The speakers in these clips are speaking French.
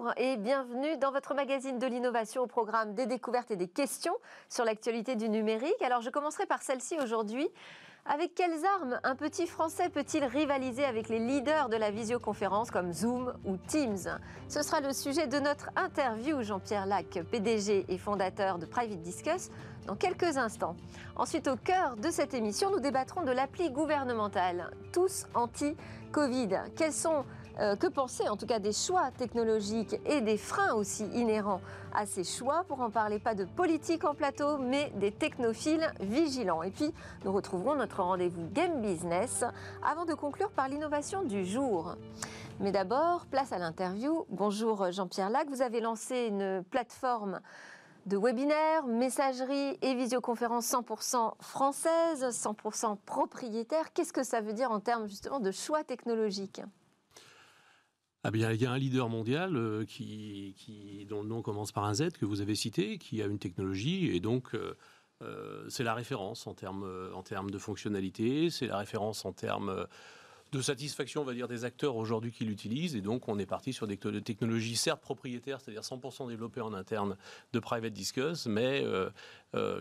bonjour et bienvenue dans votre magazine de l'innovation au programme des découvertes et des questions sur l'actualité du numérique. Alors je commencerai par celle-ci aujourd'hui. Avec quelles armes un petit Français peut-il rivaliser avec les leaders de la visioconférence comme Zoom ou Teams? Ce sera le sujet de notre interview. Jean-Pierre Lac, PDG et fondateur de Private Discuss, dans quelques instants. Ensuite, au cœur de cette émission, nous débattrons de l'appli gouvernementale Tous Anti-Covid. Quels sont euh, que penser en tout cas des choix technologiques et des freins aussi inhérents à ces choix? Pour en parler, pas de politique en plateau, mais des technophiles vigilants. Et puis, nous retrouverons notre rendez-vous Game Business avant de conclure par l'innovation du jour. Mais d'abord, place à l'interview. Bonjour Jean-Pierre Lac, vous avez lancé une plateforme de webinaires, messagerie et visioconférence 100% française, 100% propriétaire. Qu'est-ce que ça veut dire en termes justement de choix technologiques? Ah bien, il y a un leader mondial euh, qui, dont le nom commence par un Z que vous avez cité, qui a une technologie et donc euh, euh, c'est la référence en termes de fonctionnalité, c'est la référence en termes de satisfaction, on va dire, des acteurs aujourd'hui qui l'utilisent. Et donc, on est parti sur des technologies certes propriétaires, c'est-à-dire 100% développées en interne de Private Discuss, mais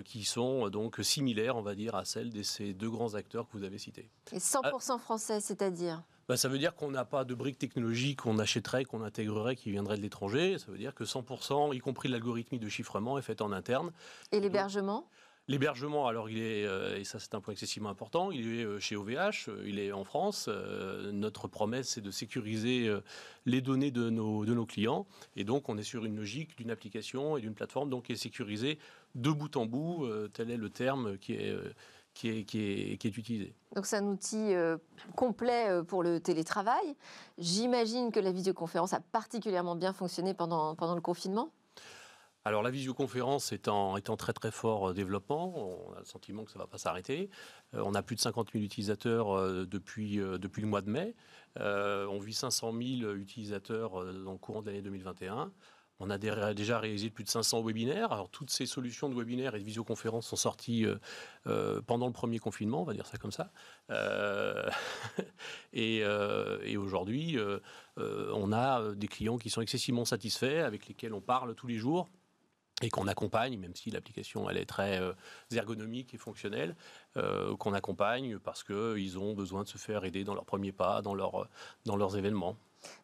qui sont donc similaires, on va dire, à celles de ces deux grands acteurs que vous avez cités. Et 100% français, c'est-à-dire? Bah, ça veut dire qu'on n'a pas de briques technologiques qu'on achèterait, qu'on intégrerait, qui viendraient de l'étranger. Ça veut dire que 100%, y compris l'algorithmie de chiffrement, est fait en interne. Et l'hébergement? L'hébergement, alors il est, euh, et ça c'est un point excessivement important, il est euh, chez OVH, euh, il est en France. notre promesse c'est de sécuriser les données de nos, de nos clients. Et donc on est sur une logique d'une application et d'une plateforme donc qui est sécurisée de bout en bout, tel est le terme qui est qui est, qui est, utilisé. Donc c'est un outil euh, complet euh, pour le télétravail. J'imagine que la visioconférence a particulièrement bien fonctionné pendant, pendant le confinement alors la visioconférence est en, est en très très fort euh, développement, on a le sentiment que ça ne va pas s'arrêter. on a plus de 50 000 utilisateurs depuis, depuis le mois de mai. on vit 500 000 utilisateurs dans le courant de l'année 2021. On a déjà réalisé plus de 500 webinaires. Toutes ces solutions de webinaires et de visioconférences sont sorties euh, euh, pendant le premier confinement, on va dire ça comme ça. Euh, et, aujourd'hui, on a des clients qui sont excessivement satisfaits, avec lesquels on parle tous les jours et qu'on accompagne, même si l'application elle est très ergonomique et fonctionnelle, qu'on accompagne parce qu'ils ont besoin de se faire aider dans leurs premiers pas, dans leurs événements.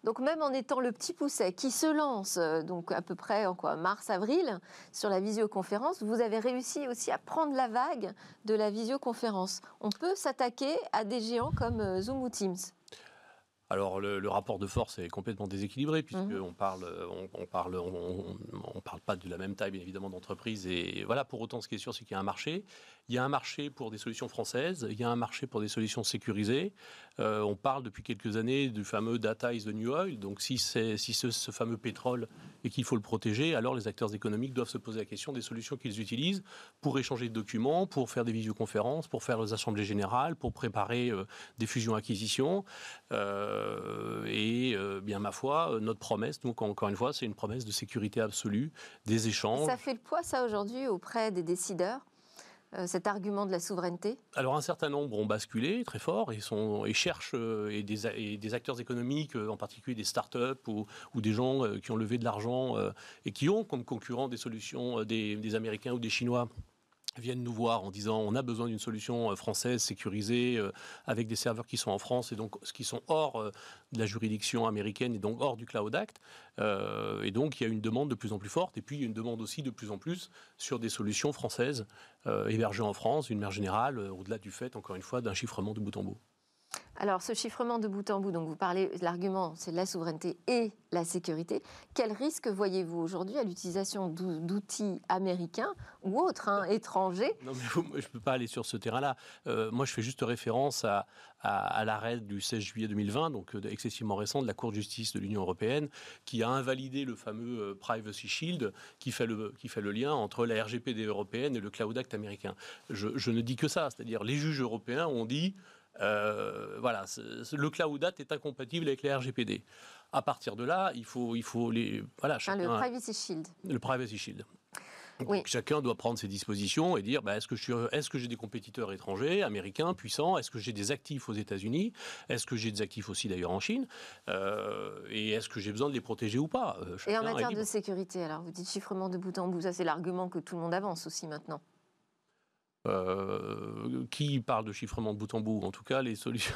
Donc même en étant le petit pousset qui se lance, euh, donc à peu près en quoi mars-avril, sur la visioconférence, vous avez réussi aussi à prendre la vague de la visioconférence. On peut s'attaquer à des géants comme euh, Zoom ou Teams. Alors le, rapport de force est complètement déséquilibré puisqu'on mhm. parle, on, parle, on, parle pas de la même taille bien évidemment d'entreprise et voilà. Pour autant, ce qui est sûr, c'est qu'il y a un marché. Il y a un marché pour des solutions françaises, il y a un marché pour des solutions sécurisées. Euh, on parle depuis quelques années du fameux data is the new oil. Donc si c'est si ce, ce, fameux pétrole et qu'il faut le protéger, alors les acteurs économiques doivent se poser la question des solutions qu'ils utilisent pour échanger de documents, pour faire des visioconférences, pour faire les assemblées générales, pour préparer euh, des fusions-acquisitions. Euh, et bien ma foi, notre promesse, donc encore une fois, c'est une promesse de sécurité absolue des échanges. Ça fait le poids ça aujourd'hui auprès des décideurs euh, cet argument de la souveraineté? Alors un certain nombre ont basculé très fort et, sont, et cherchent, euh, et des, des, acteurs économiques, euh, en particulier des start-up ou, ou, des gens qui ont levé de l'argent et qui ont comme concurrents des solutions des, des Américains ou des Chinois viennent nous voir en disant on a besoin d'une solution euh, française sécurisée euh, avec des serveurs qui sont en France et donc qui sont hors euh, de la juridiction américaine et donc hors du Cloud Act. et donc il y a une demande de plus en plus forte et puis il y a une demande aussi de plus en plus sur des solutions françaises hébergées en France, d'une manière générale, au-delà du fait, encore une fois, d'un chiffrement de bout en bout. Alors, ce chiffrement de bout en bout, donc vous parlez, l'argument, c'est la souveraineté et la sécurité. Quel risque voyez-vous aujourd'hui à l'utilisation d'outils américains ou autres, hein, étrangers? Non, mais je ne peux pas aller sur ce terrain-là. Euh, moi, je fais juste référence à, l'arrêt du 16 juillet 2020, donc euh, excessivement récent, de la Cour de justice de l'Union européenne, qui a invalidé le fameux euh, Privacy Shield, qui fait le, qui fait le lien entre la RGPD européenne et le Cloud Act américain. Je, je ne dis que ça, c'est-à-dire les juges européens ont dit euh, voilà, le cloud date est incompatible avec les RGPD. À partir de là, il faut, il faut les. Voilà, le Privacy Shield. Le Privacy Shield. chacun doit prendre ses dispositions et dire bah, est-ce que j'ai des compétiteurs étrangers, américains, puissants? Est-ce que j'ai des actifs aux États-Unis? Est-ce que j'ai des actifs aussi d'ailleurs en Chine? Euh, Et est-ce que j'ai besoin de les protéger ou pas? Euh, Et en matière de sécurité, alors vous dites chiffrement de bout en bout, ça c'est l'argument que tout le monde avance aussi maintenant. Euh, qui parle de chiffrement de bout en bout En tout cas, les solutions.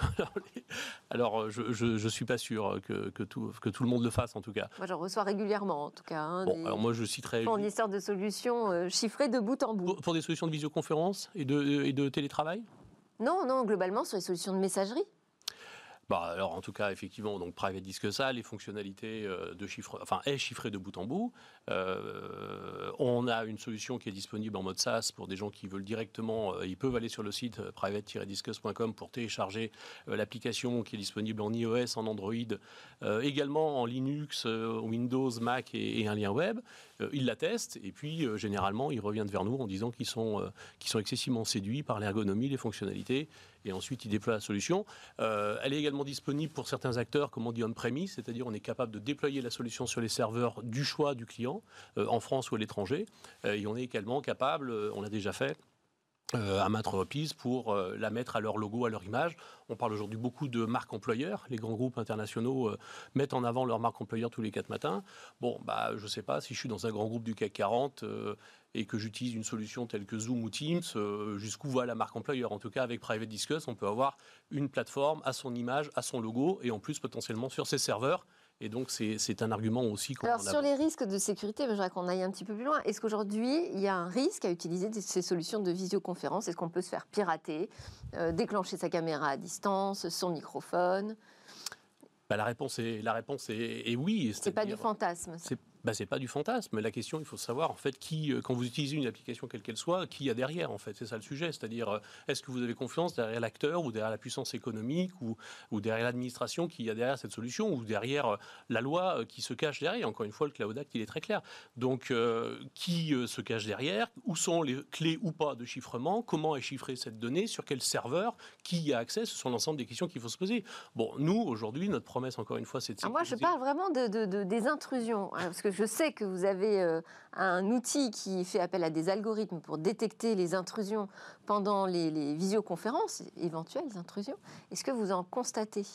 Alors, je ne suis pas sûr que, que, tout, que tout le monde le fasse, en tout cas. Moi, j'en reçois régulièrement, en tout cas. Hein, bon, alors moi, je citerai. Fournisseurs de solutions euh, chiffrées de bout en bout. Pour, des solutions de visioconférence et de, et de télétravail? Non, non, globalement, sur les solutions de messagerie. Bah, alors en tout cas, effectivement, donc Private Disque ça, les fonctionnalités euh, de chiffre, enfin est chiffré de bout en bout. Euh, on a une solution qui est disponible en mode SaaS pour des gens qui veulent directement, euh, ils peuvent aller sur le site private-discuss.com pour télécharger l'application qui est disponible en iOS, en Android, également en Linux, Windows, Mac et, un lien web. ils la testent et puis généralement ils reviennent vers nous en disant qu'ils sont excessivement séduits par l'ergonomie, les fonctionnalités et ensuite ils déploient la solution. elle est également disponible pour certains acteurs, comme on dit on-premise, c'est-à-dire on est capable de déployer la solution sur les serveurs du choix du client, euh, en France ou à l'étranger. Euh, et on est également capable, euh, on l'a déjà fait, à maintes reprises pour la mettre à leur logo, à leur image. On parle aujourd'hui beaucoup de marques employeurs. Les grands groupes internationaux mettent en avant leur marque employeur tous les quatre matins. Bon, bah, je ne sais pas si je suis dans un grand groupe du CAC 40 et que j'utilise une solution telle que Zoom ou Teams, euh, jusqu'où va la marque employeur. En tout cas, avec Private Discuss, on peut avoir une plateforme à son image, à son logo, et en plus potentiellement sur ses serveurs. Et donc, c'est un argument aussi. Alors, sur les risques de sécurité, je voudrais qu'on aille un petit peu plus loin. Est-ce qu'aujourd'hui, il y a un risque à utiliser ces solutions de visioconférence? Est-ce qu'on peut se faire pirater, euh, déclencher sa caméra à distance, son microphone? Bah, la réponse est la réponse est, est oui. C'est pas du fantasme bah, c'est pas du fantasme. La question, il faut savoir en fait qui, euh, quand vous utilisez une application quelle qu'elle soit, qui y a derrière en fait. C'est ça le sujet. C'est-à-dire, euh, est-ce que vous avez confiance derrière l'acteur ou derrière la puissance économique ou, ou derrière l'administration qui y a derrière cette solution ou derrière euh, la loi qui se cache derrière? Encore une fois, le Cloud Act, il est très clair. Donc, qui se cache derrière? Où sont les clés ou pas de chiffrement? Comment est chiffrée cette donnée? Sur quel serveur? Qui y a accès? Ce sont l'ensemble des questions qu'il faut se poser. Bon, nous aujourd'hui, notre promesse, encore une fois, c'est de. Ah, moi, je parle vraiment de, de, des intrusions, hein, parce que je sais que vous avez euh, un outil qui fait appel à des algorithmes pour détecter les intrusions pendant les, visioconférences, éventuelles intrusions. Est-ce que vous en constatez?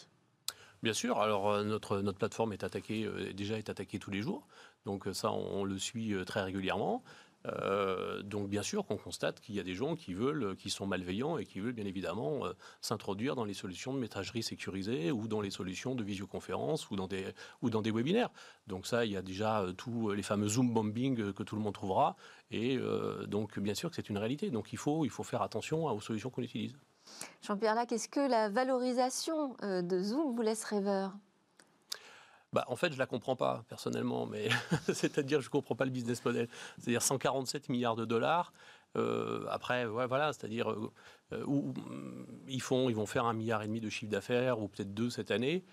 Bien sûr. Alors euh, notre, notre plateforme est attaquée, euh, déjà est attaquée tous les jours. Donc ça, on le suit très régulièrement. Euh, donc bien sûr qu'on constate qu'il y a des gens qui veulent, qui sont malveillants et qui veulent bien évidemment euh, s'introduire dans les solutions de messagerie sécurisée ou dans les solutions de visioconférence ou dans des ou dans des webinaires. Donc ça, il y a déjà euh, tous les fameux Zoom bombing que tout le monde trouvera et donc bien sûr que c'est une réalité. Donc il faut il faut faire attention aux solutions qu'on utilise. Jean-Pierre Lac, est-ce que la valorisation de Zoom vous laisse rêveur? Bah, en fait, je ne la comprends pas personnellement, mais c'est-à-dire je ne comprends pas le business model. C'est-à-dire 147 milliards de dollars. Euh, après, voilà, c'est-à-dire euh, euh, où, ils font, ils vont faire un milliard et demi de chiffre d'affaires ou peut-être deux cette année.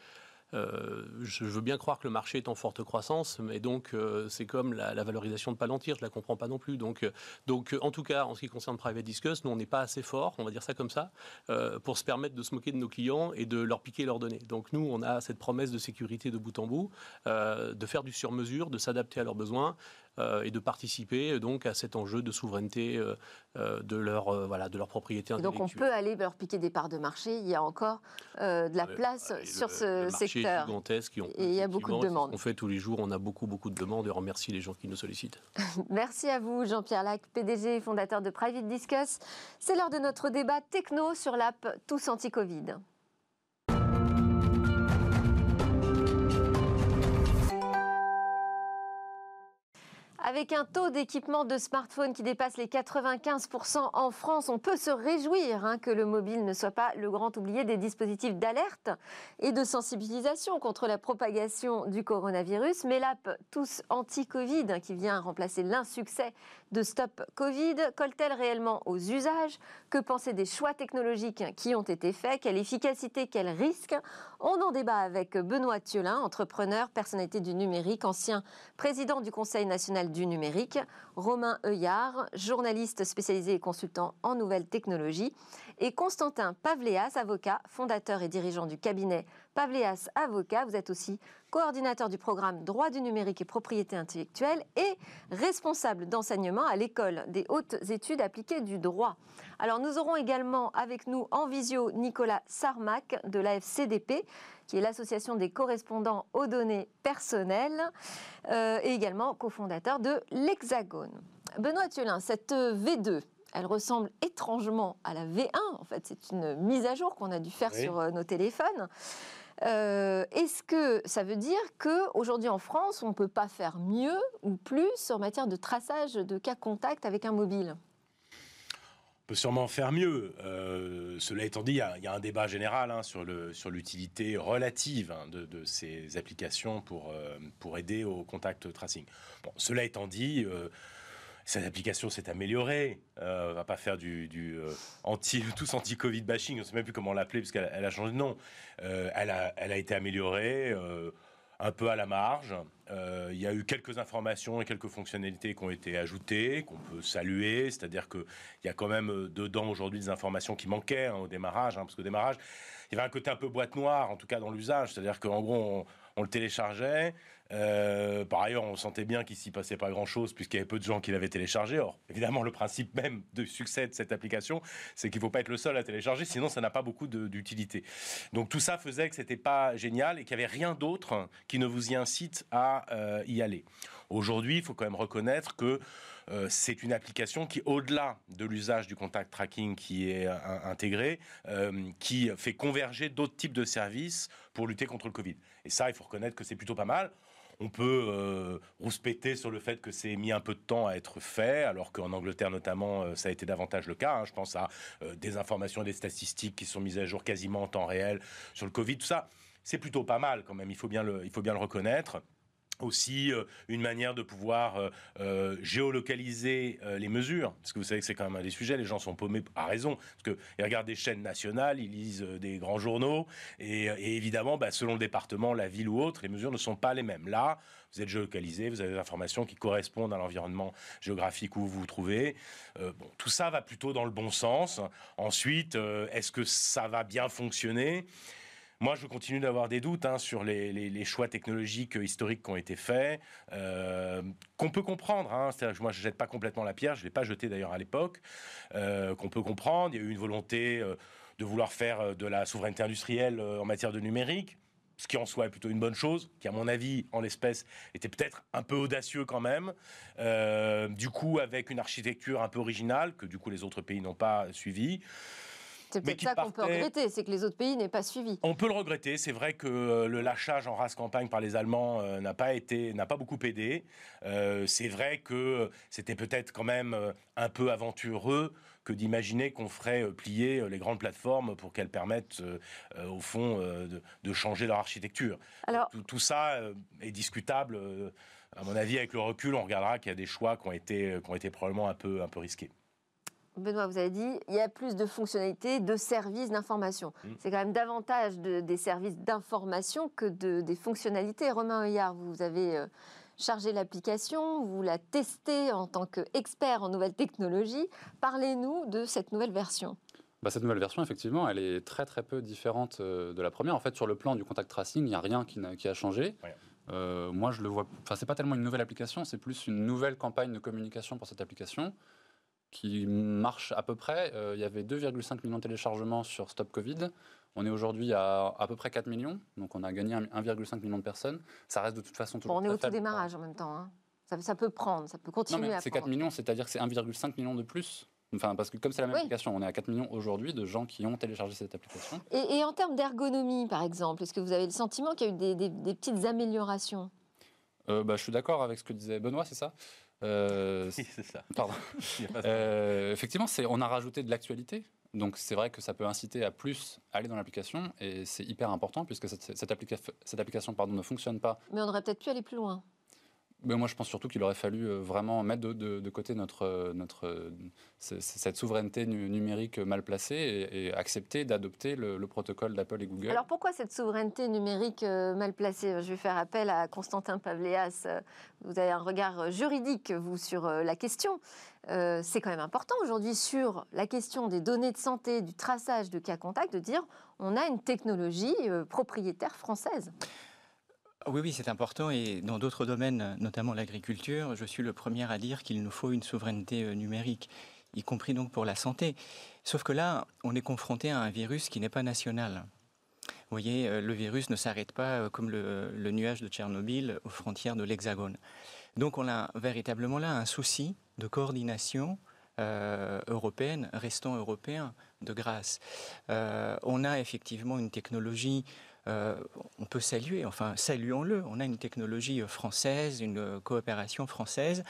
Euh, je veux bien croire que le marché est en forte croissance, mais donc euh, c'est comme la, valorisation de Palantir, je la comprends pas non plus. Donc, euh, donc en tout cas, en ce qui concerne Private Discuss, nous on n'est pas assez fort, on va dire ça comme ça, pour se permettre de se moquer de nos clients et de leur piquer leurs données. Donc nous, on a cette promesse de sécurité de bout en bout, de faire du sur-mesure, de s'adapter à leurs besoins. Euh, et de participer donc à cet enjeu de souveraineté euh, euh, de leur voilà de leur propriété intellectuelle. donc on peut aller leur piquer des parts de marché. Il y a encore de la place sur ce secteur. gigantesque et, il y a beaucoup de demandes. On fait tous les jours. On a beaucoup beaucoup de demandes et on remercie les gens qui nous sollicitent. Merci à vous Jean-Pierre Lac, PDG et fondateur de Private Discuss. C'est l'heure de notre débat techno sur l'app Tous Anti-Covid. Avec un taux d'équipement de smartphone qui dépasse les 95% en France, on peut se réjouir hein, que le mobile ne soit pas le grand oublié des dispositifs d'alerte et de sensibilisation contre la propagation du coronavirus. Mais l'app Tous Anti-Covid, qui vient remplacer l'insuccès de Stop Covid, colle-t-elle réellement aux usages? Que penser des choix technologiques qui ont été faits? Quelle efficacité, quel risque? On en débat avec Benoît Thiolin, entrepreneur, personnalité du numérique, ancien président du Conseil national du numérique, Romain Heuillard, journaliste spécialisé et consultant en nouvelles technologies, et Constantin Pavléas, avocat, fondateur et dirigeant du cabinet Pavléas Avocat. Vous êtes aussi coordinateur du programme Droit du numérique et propriété intellectuelle et responsable d'enseignement à l'école des hautes études appliquées du droit. Alors nous aurons également avec nous en visio Nicolas Sarmac de l'AFCDP, qui est l'association des correspondants aux données personnelles euh, et également cofondateur de l'Hexagone. Benoît Thiolin, cette V2, elle ressemble étrangement à la V1. En fait, c'est une mise à jour qu'on a dû faire sur euh, nos téléphones. Euh, est-ce que ça veut dire qu'aujourd'hui en France, on ne peut pas faire mieux ou plus en matière de traçage de cas contact avec un mobile? On peut sûrement faire mieux. Euh, cela étant dit, il y, a un débat général hein, sur l'utilité relative hein, de, ces applications pour, pour aider au contact tracing. Bon, cela étant dit, cette application s'est améliorée. Euh, on va pas faire du, euh, anti, tous anti-Covid bashing, on ne sait même plus comment l'appeler parce qu'elle a changé de nom. Euh, elle, a, été améliorée euh, un peu à la marge. Il y a eu quelques informations et quelques fonctionnalités qui ont été ajoutées, qu'on peut saluer. C'est-à-dire qu'il y a quand même dedans aujourd'hui des informations qui manquaient hein, au démarrage, hein, parce qu'au démarrage, il y avait un côté un peu boîte noire, en tout cas dans l'usage. C'est-à-dire qu'en gros, on le téléchargeait. Euh, par ailleurs, on sentait bien qu'il s'y passait pas grand-chose puisqu'il y avait peu de gens qui l'avaient téléchargé. Or, évidemment, le principe même de succès de cette application, c'est qu'il faut pas être le seul à télécharger, sinon ça n'a pas beaucoup d'utilité. Donc tout ça faisait que c'était pas génial et qu'il n'y avait rien d'autre qui ne vous y incite à euh, y aller. Aujourd'hui, il faut quand même reconnaître que euh, c'est une application qui, au-delà de l'usage du contact tracking qui est intégré, qui fait converger d'autres types de services pour lutter contre le Covid. Et ça, il faut reconnaître que c'est plutôt pas mal. On peut euh, rouspéter sur le fait que c'est mis un peu de temps à être fait, alors qu'en Angleterre notamment, euh, ça a été davantage le cas. Hein. Je pense à euh, des informations et des statistiques qui sont mises à jour quasiment en temps réel sur le Covid, tout ça. C'est plutôt pas mal quand même, il faut bien le, il faut bien le reconnaître aussi euh, une manière de pouvoir euh, euh, géolocaliser les mesures, parce que vous savez que c'est quand même un des sujets, les gens sont paumés à raison, parce qu'ils regardent des chaînes nationales, ils lisent des grands journaux, et, évidemment, bah, selon le département, la ville ou autre, les mesures ne sont pas les mêmes. Là, vous êtes géolocalisé, vous avez des informations qui correspondent à l'environnement géographique où vous vous trouvez. tout ça va plutôt dans le bon sens. Ensuite, est-ce que ça va bien fonctionner? Moi, je continue d'avoir des doutes hein, sur les, choix technologiques euh, historiques qui ont été faits, euh, qu'on peut comprendre. Hein, moi, je ne jette pas complètement la pierre, je ne l'ai pas jeté d'ailleurs à l'époque, euh, qu'on peut comprendre. Il y a eu une volonté de vouloir faire de la souveraineté industrielle en matière de numérique ce qui en soi est plutôt une bonne chose, qui à mon avis, en l'espèce, était peut-être un peu audacieux quand même. du coup, avec une architecture un peu originale, que du coup les autres pays n'ont pas suivi. C'est peut-être ça qu'on peut regretter, c'est que les autres pays n'aient pas suivi. On peut le regretter. C'est vrai que euh, le lâchage en race campagne par les Allemands euh, n'a pas été, n'a pas beaucoup aidé. Euh, c'est vrai que c'était peut-être quand même un peu aventureux que d'imaginer qu'on ferait plier les grandes plateformes pour qu'elles permettent, au fond, de, changer leur architecture. Alors, tout, tout ça est discutable. à mon avis, avec le recul, on regardera qu'il y a des choix qui ont été, qui ont été probablement un peu, un peu risqués. Benoît, vous avez dit, il y a plus de fonctionnalités, de services d'information. Mm. C'est quand même davantage des services d'information que des fonctionnalités. Romain Heuillard, vous avez euh, chargé l'application, vous la testez en tant qu'expert en nouvelles technologies. Parlez-nous de cette nouvelle version. Bah, cette nouvelle version, effectivement, elle est très très peu différente euh, de la première. En fait, sur le plan du contact tracing, il n'y a rien qui, a changé. Euh, moi, je le vois. Enfin, c'est pas tellement une nouvelle application, c'est plus une nouvelle campagne de communication pour cette application qui marche à peu près. Euh, il y avait 2,5 millions de téléchargements sur Stop Covid. On est aujourd'hui à à peu près 4 millions, donc on a gagné 1,5 million de personnes. Ça reste de toute façon toujours. Bon, on est au tout démarrage en même temps. Hein. Ça, peut prendre, ça peut continuer non, mais C'est 4 millions, c'est-à-dire que c'est 1,5 million de plus. Enfin, parce que comme c'est la même application, on est à 4 millions aujourd'hui de gens qui ont téléchargé cette application. Et, en termes d'ergonomie, par exemple, est-ce que vous avez le sentiment qu'il y a eu des, petites améliorations? Euh, bah, Je suis d'accord avec ce que disait Benoît, c'est ça? Euh, c'est ça. Pardon. euh, effectivement, on a rajouté de l'actualité. Donc c'est vrai que ça peut inciter à plus aller dans l'application et c'est hyper important puisque cette, cette, cette application pardon, ne fonctionne pas. Mais on aurait peut-être pu aller plus loin moi, je pense surtout qu'il aurait fallu euh, vraiment mettre de, côté notre, euh, euh, cette souveraineté numérique mal placée et, accepter d'adopter le, protocole d'Apple et Google. Alors pourquoi cette souveraineté numérique mal placée? Je vais faire appel à Constantin Pavléas. Vous avez un regard juridique, vous, sur la question. c'est quand même important aujourd'hui sur la question des données de santé, du traçage de cas contacts, de dire on a une technologie propriétaire française. Oui, oui, c'est important. Et dans d'autres domaines, notamment l'agriculture, je suis le premier à dire qu'il nous faut une souveraineté euh, numérique, y compris donc pour la santé. Sauf que là, on est confronté à un virus qui n'est pas national. Vous voyez, euh, le virus ne s'arrête pas euh, comme le, nuage de Tchernobyl aux frontières de l'Hexagone. Donc on a véritablement là un souci de coordination européenne, restant européen de grâce. on a effectivement une technologie euh, on peut saluer, enfin saluons-le, on a une technologie française, une coopération française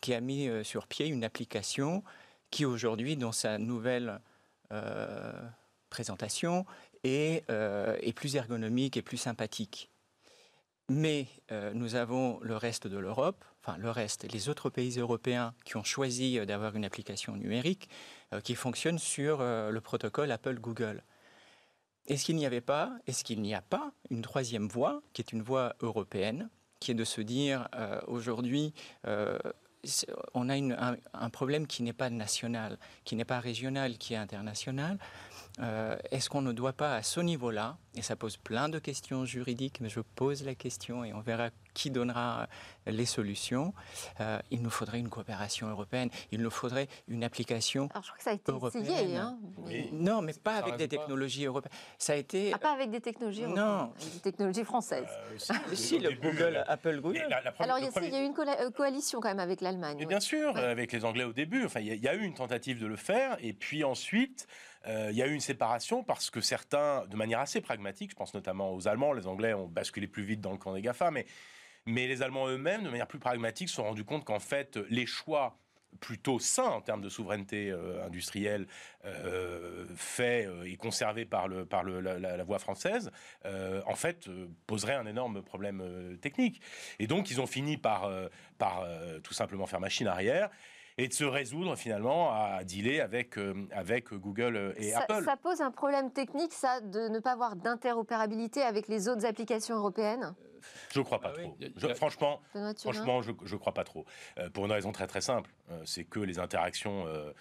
qui a mis euh, sur pied une application qui aujourd'hui, dans sa nouvelle euh, présentation, est, plus ergonomique et plus sympathique. Mais nous avons le reste de l'Europe, enfin le reste, les autres pays européens qui ont choisi d'avoir une application numérique qui fonctionne sur le protocole Apple-Google. Est-ce qu'il n'y avait pas, est-ce qu'il n'y a pas une troisième voie, qui est une voie européenne, qui est de se dire euh, aujourd'hui, euh, on a un, problème qui n'est pas national, qui n'est pas régional, qui est international. Euh, est-ce qu'on ne doit pas à ce niveau-là, et ça pose plein de questions juridiques, mais je pose la question et on verra qui donnera les solutions. Euh, il nous faudrait une coopération européenne, il nous faudrait une application Alors, je crois que ça a été européenne. essayé. Hein, Non, mais pas avec des technologies européennes. Ça a été. Ah, pas avec des technologies européennes. Non. Avec des technologies françaises. Euh, si, le Google, Apple Google. Alors, il y, a eu une euh, coalition quand même avec l'Allemagne. Bien sûr, avec les Anglais au début. Enfin, il y, a eu une tentative de le faire, et puis ensuite. il y a eu une séparation parce que certains, de manière assez pragmatique, je pense notamment aux Allemands, les Anglais ont basculé plus vite dans le camp des GAFA, mais mais les Allemands eux-mêmes, de manière plus pragmatique, se sont rendus compte qu'en fait, les choix plutôt sains en termes de souveraineté euh, industrielle euh, faits euh, et conservés par, le, par la, voie française, en fait, poserait un énorme problème technique. Et donc, ils ont fini par, par tout simplement faire machine arrière et de se résoudre finalement à dealer avec, avec Google et Apple. Ça pose un problème technique, ça, de ne pas avoir d'interopérabilité avec les autres applications européennes? Je ne crois pas ah trop. franchement, franchement, je ne crois pas trop. Euh, pour une raison très très simple, euh, c'est que les interactions euh,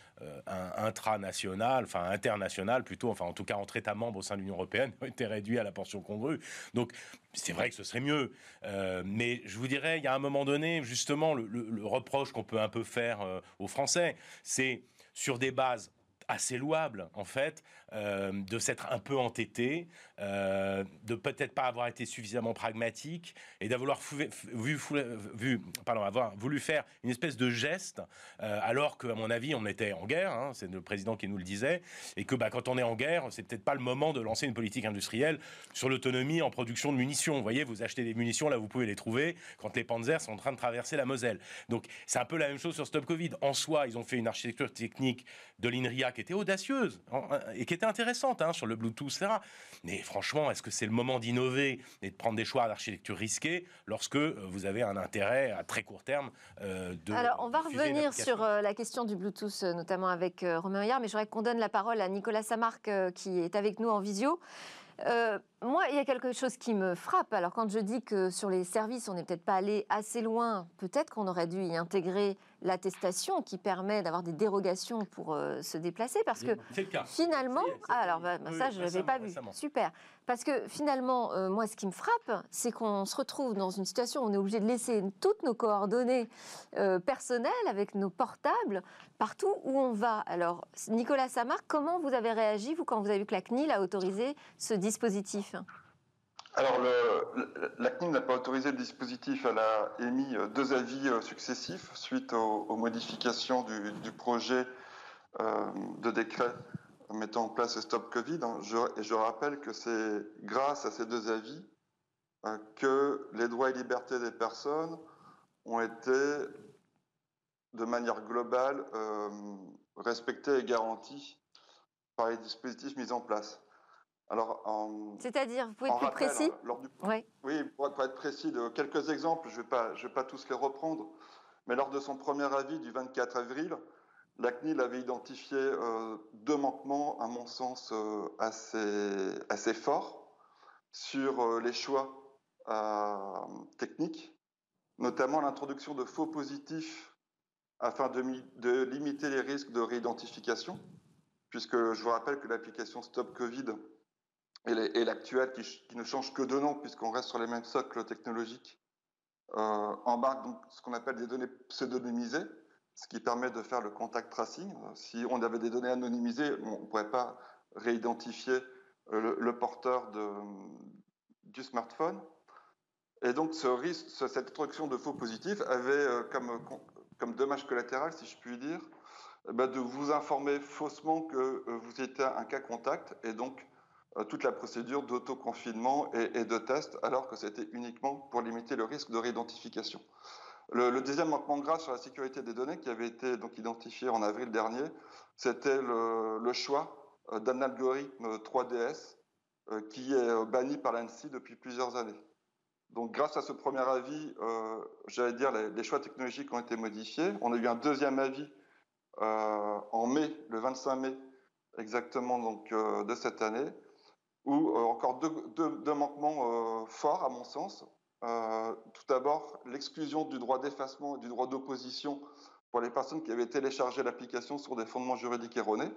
intranationales, enfin internationales plutôt, enfin en tout cas entre États membres au sein de l'Union européenne, ont été réduites à la portion congrue. Donc c'est vrai que ce serait mieux, mais je vous dirais, il y a un moment donné, justement, le reproche qu'on peut un peu faire aux Français, c'est sur des bases assez louable en fait euh, de s'être un peu entêté, euh, de peut-être pas avoir été suffisamment pragmatique et d'avoir voulu faire une espèce de geste euh, alors qu'à mon avis on était en guerre, hein, c'est le président qui nous le disait, et que bah, quand on est en guerre c'est peut-être pas le moment de lancer une politique industrielle sur l'autonomie en production de munitions. Vous voyez, vous achetez des munitions là vous pouvez les trouver quand les Panzers sont en train de traverser la Moselle. Donc c'est un peu la même chose sur Stop Covid. En soi ils ont fait une architecture technique de l'INRIA qui était audacieuse et qui était intéressante hein, sur le Bluetooth, etc. Mais franchement, est-ce que c'est le moment d'innover et de prendre des choix d'architecture risqués lorsque euh, vous avez un intérêt à très court terme euh, de. Alors, on va revenir sur euh, la question du Bluetooth, notamment avec Romain Hier, mais je voudrais qu'on donne la parole à Nicolas Samarc qui est avec nous en visio. Moi, il y a quelque chose qui me frappe. Alors, quand je dis que sur les services, on n'est peut-être pas allé assez loin, peut-être qu'on aurait dû y intégrer l'attestation qui permet d'avoir des dérogations pour euh, se déplacer parce que finalement, ah, alors bah, bah, ça je l'avais pas vu, super, parce que finalement euh, moi ce qui me frappe c'est qu'on se retrouve dans une situation où on est obligé de laisser toutes nos coordonnées euh, personnelles avec nos portables partout où on va. Alors Nicolas Samar, comment vous avez réagi vous quand vous avez vu que la CNIL a autorisé ce dispositif? Alors, la CNIL n'a pas autorisé le dispositif. Elle a émis euh, deux avis euh, successifs suite aux, modifications du, projet euh, de décret mettant en place Stop Covid. et je rappelle que c'est grâce à ces deux avis que les droits et libertés des personnes ont été de manière globale respectés et garantis par les dispositifs mis en place. C'est-à-dire, vous pouvez être plus précis Oui, pour, être précis, de quelques exemples, je ne vais, pas, vais pas tous les reprendre, mais lors de son premier avis du 24 avril, la CNIL avait identifié euh, deux manquements, à mon sens, euh, assez, assez forts sur euh, les choix techniques, notamment l'introduction de faux positifs afin de, de limiter les risques de réidentification, puisque je vous rappelle que l'application Stop Covid et l'actuel qui, ne change que de nom puisqu'on reste sur les mêmes socles technologiques, euh, embarque donc ce qu'on appelle des données pseudonymisées, ce qui permet de faire le contact tracing. Si on avait des données anonymisées, on ne pourrait pas réidentifier euh, le, porteur du smartphone. Et donc ce risque, cette introduction de faux positifs avait euh, comme, comme dommage collatéral, si je puis dire, bah, de vous informer faussement que vous étiez un cas contact et donc euh, toute la procédure d'autoconfinement et, et de test, alors que c'était uniquement pour limiter le risque de réidentification. Le, deuxième manquement grave sur la sécurité des données qui avait été donc identifié en avril dernier, c'était le, choix euh, d'un algorithme 3DS euh, qui est banni par l'ANSI depuis plusieurs années. Donc, grâce à ce premier avis, j'allais dire, les, choix technologiques ont été modifiés. On a eu un deuxième avis en mai, le 25 mai, exactement donc de cette année, ou euh, encore deux, manquements euh, forts, à mon sens. Euh, tout d'abord, l'exclusion du droit d'effacement et du droit d'opposition pour les personnes qui avaient téléchargé l'application sur des fondements juridiques erronés.